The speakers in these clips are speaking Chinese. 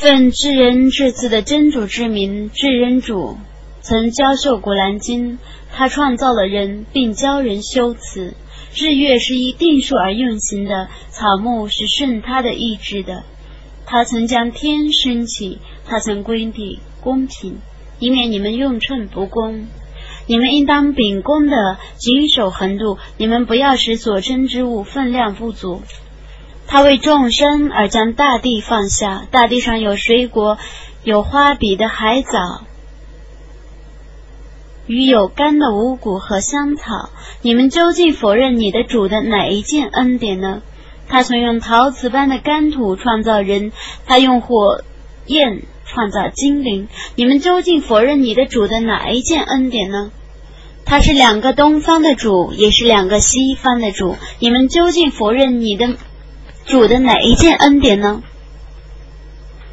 奉至人至慈的真主之名，至人主曾教授古兰经，他创造了人，并教人修辞。日月是以定数而运行的，草木是顺他的意志的。他曾将天升起，他曾规定公平，以免你们用秤不公。你们应当秉公的谨守恒度，你们不要使所称之物分量不足。他为众生而将大地放下，大地上有水果，有花比的海藻，与有干的五谷和香草。你们究竟否认你的主的哪一件恩典呢？他曾用陶瓷般的干土创造人，他用火焰创造精灵。你们究竟否认你的主的哪一件恩典呢？他是两个东方的主，也是两个西方的主。你们究竟否认你的？主的哪一件恩典呢？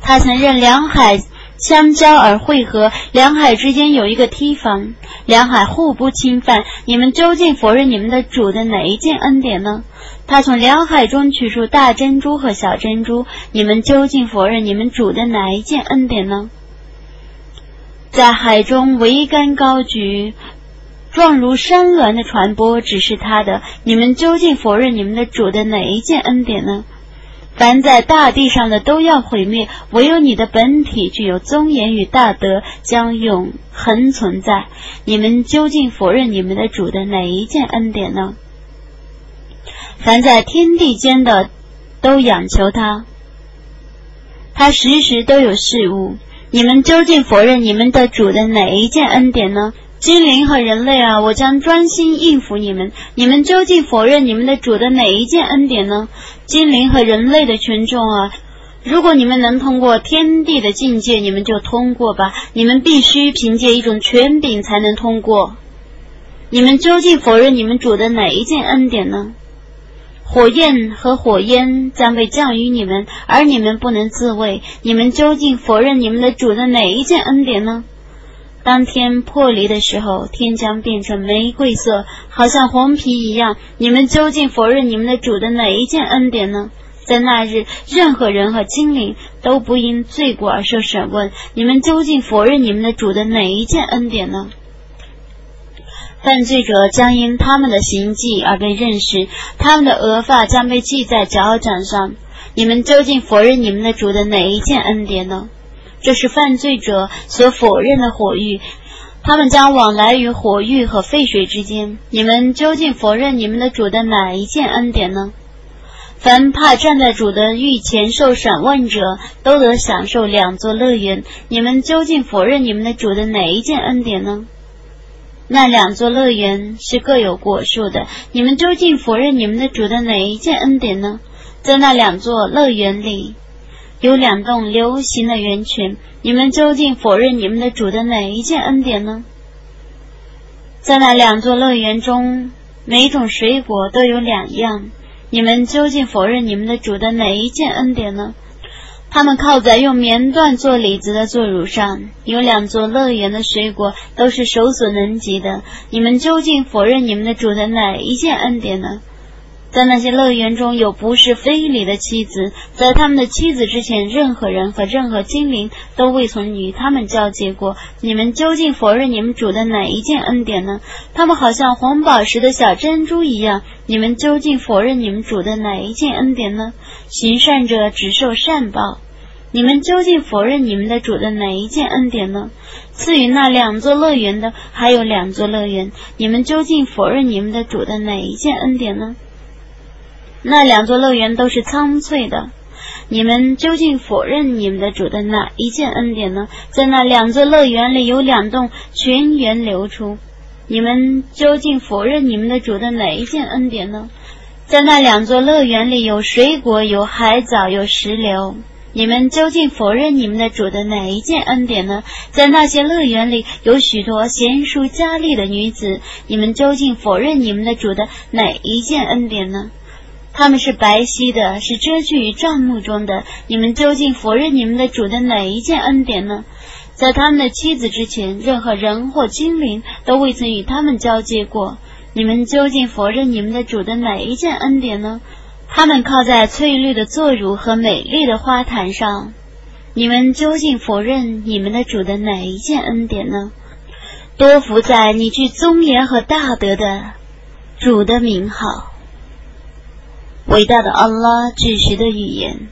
他曾任两海相交而汇合，两海之间有一个堤防，两海互不侵犯。你们究竟否认你们的主的哪一件恩典呢？他从两海中取出大珍珠和小珍珠，你们究竟否认你们主的哪一件恩典呢？在海中桅杆高举。状如山峦的传播只是他的，你们究竟否认你们的主的哪一件恩典呢？凡在大地上的都要毁灭，唯有你的本体具有尊严与大德，将永恒存在。你们究竟否认你们的主的哪一件恩典呢？凡在天地间的都仰求他，他时时都有事物。你们究竟否认你们的主的哪一件恩典呢？精灵和人类啊，我将专心应付你们。你们究竟否认你们的主的哪一件恩典呢？精灵和人类的群众啊，如果你们能通过天地的境界，你们就通过吧。你们必须凭借一种权柄才能通过。你们究竟否认你们主的哪一件恩典呢？火焰和火焰将被降于你们，而你们不能自卫。你们究竟否认你们的主的哪一件恩典呢？当天破离的时候，天将变成玫瑰色，好像红皮一样。你们究竟否认你们的主的哪一件恩典呢？在那日，任何人和精灵都不因罪过而受审问。你们究竟否认你们的主的哪一件恩典呢？犯罪者将因他们的行迹而被认识，他们的额发将被系在脚掌上。你们究竟否认你们的主的哪一件恩典呢？这是犯罪者所否认的火域，他们将往来于火域和沸水之间。你们究竟否认你们的主的哪一件恩典呢？凡怕站在主的御前受审问者，都得享受两座乐园。你们究竟否认你们的主的哪一件恩典呢？那两座乐园是各有果树的。你们究竟否认你们的主的哪一件恩典呢？在那两座乐园里。有两栋流行的源泉，你们究竟否认你们的主的哪一件恩典呢？在那两座乐园中，每种水果都有两样，你们究竟否认你们的主的哪一件恩典呢？他们靠在用棉缎做里子的座乳上，有两座乐园的水果都是手所能及的，你们究竟否认你们的主的哪一件恩典呢？在那些乐园中有不是非礼的妻子，在他们的妻子之前，任何人和任何精灵都未曾与他们交接过。你们究竟否认你们主的哪一件恩典呢？他们好像红宝石的小珍珠一样。你们究竟否认你们主的哪一件恩典呢？行善者只受善报。你们究竟否认你们的主的哪一件恩典呢？赐予那两座乐园的还有两座乐园。你们究竟否认你们的主的哪一件恩典呢？那两座乐园都是苍翠的，你们究竟否认你们的主的哪一件恩典呢？在那两座乐园里有两洞泉源流出，你们究竟否认你们的主的哪一件恩典呢？在那两座乐园里有水果，有海藻，有石榴，你们究竟否认你们的主的哪一件恩典呢？在那些乐园里有许多贤淑佳丽的女子，你们究竟否认你们的主的哪一件恩典呢？他们是白皙的，是遮居于帐幕中的。你们究竟否认你们的主的哪一件恩典呢？在他们的妻子之前，任何人或精灵都未曾与他们交接过。你们究竟否认你们的主的哪一件恩典呢？他们靠在翠绿的座褥和美丽的花坛上。你们究竟否认你们的主的哪一件恩典呢？多福在你具尊严和大德的主的名号。伟大的安拉真实的语言。